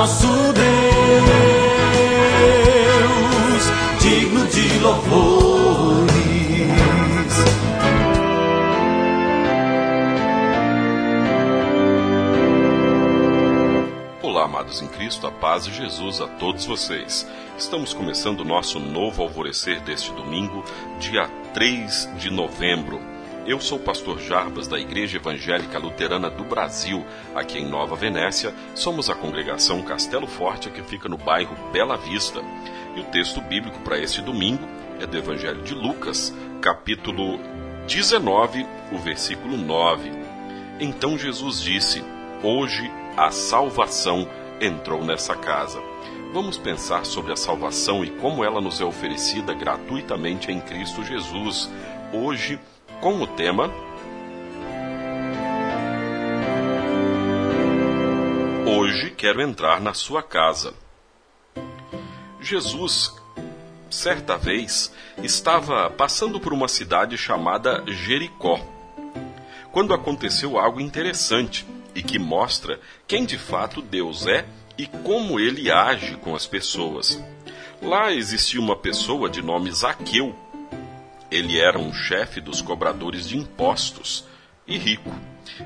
nosso Deus, digno de louvores. Olá, amados em Cristo, a paz de Jesus a todos vocês. Estamos começando o nosso novo alvorecer deste domingo, dia 3 de novembro. Eu sou o pastor Jarbas da Igreja Evangélica Luterana do Brasil, aqui em Nova Venécia. Somos a congregação Castelo Forte, que fica no bairro Bela Vista. E o texto bíblico para este domingo é do Evangelho de Lucas, capítulo 19, o versículo 9. Então Jesus disse: Hoje a salvação entrou nessa casa. Vamos pensar sobre a salvação e como ela nos é oferecida gratuitamente em Cristo Jesus. Hoje, com o tema Hoje quero entrar na sua casa. Jesus, certa vez, estava passando por uma cidade chamada Jericó, quando aconteceu algo interessante e que mostra quem de fato Deus é e como ele age com as pessoas. Lá existia uma pessoa de nome Zaqueu, ele era um chefe dos cobradores de impostos e rico.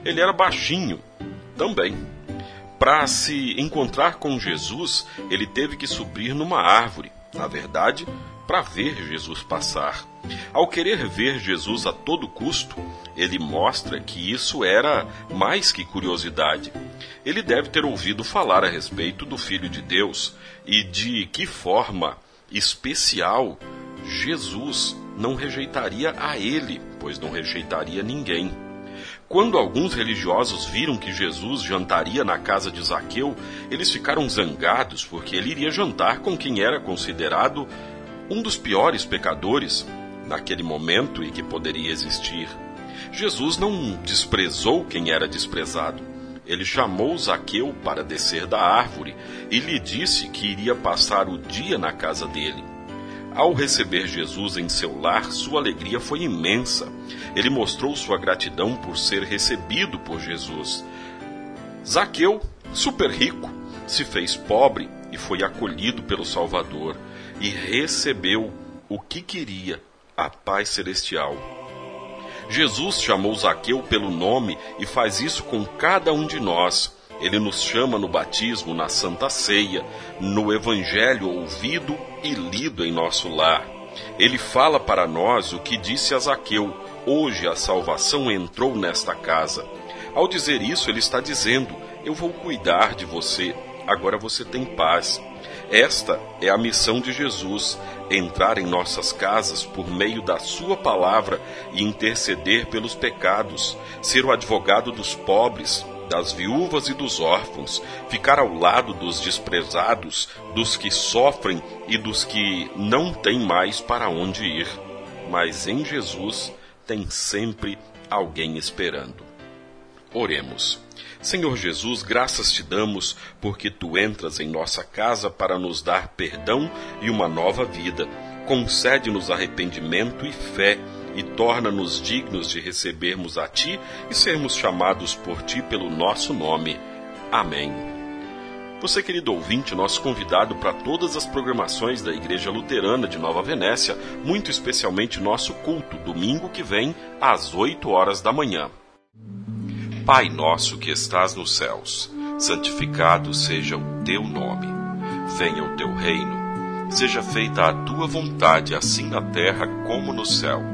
Ele era baixinho também. Para se encontrar com Jesus, ele teve que subir numa árvore, na verdade, para ver Jesus passar. Ao querer ver Jesus a todo custo, ele mostra que isso era mais que curiosidade. Ele deve ter ouvido falar a respeito do Filho de Deus e de que forma especial Jesus não rejeitaria a ele, pois não rejeitaria ninguém. Quando alguns religiosos viram que Jesus jantaria na casa de Zaqueu, eles ficaram zangados porque ele iria jantar com quem era considerado um dos piores pecadores naquele momento e que poderia existir. Jesus não desprezou quem era desprezado. Ele chamou Zaqueu para descer da árvore e lhe disse que iria passar o dia na casa dele. Ao receber Jesus em seu lar, sua alegria foi imensa. Ele mostrou sua gratidão por ser recebido por Jesus. Zaqueu, super rico, se fez pobre e foi acolhido pelo Salvador e recebeu o que queria, a paz celestial. Jesus chamou Zaqueu pelo nome e faz isso com cada um de nós. Ele nos chama no batismo, na Santa Ceia, no Evangelho ouvido e lido em nosso lar. Ele fala para nós o que disse a Zaqueu: Hoje a salvação entrou nesta casa. Ao dizer isso, ele está dizendo: Eu vou cuidar de você, agora você tem paz. Esta é a missão de Jesus: entrar em nossas casas por meio da Sua palavra e interceder pelos pecados, ser o advogado dos pobres, das viúvas e dos órfãos, ficar ao lado dos desprezados, dos que sofrem e dos que não têm mais para onde ir. Mas em Jesus tem sempre alguém esperando. Oremos. Senhor Jesus, graças te damos porque tu entras em nossa casa para nos dar perdão e uma nova vida. Concede-nos arrependimento e fé e torna-nos dignos de recebermos a Ti e sermos chamados por Ti pelo nosso nome. Amém. Você, querido ouvinte, nosso convidado para todas as programações da Igreja Luterana de Nova Venécia, muito especialmente nosso culto, domingo que vem, às 8 horas da manhã. Pai nosso que estás nos céus, santificado seja o teu nome. Venha o teu reino. Seja feita a tua vontade, assim na terra como no céu.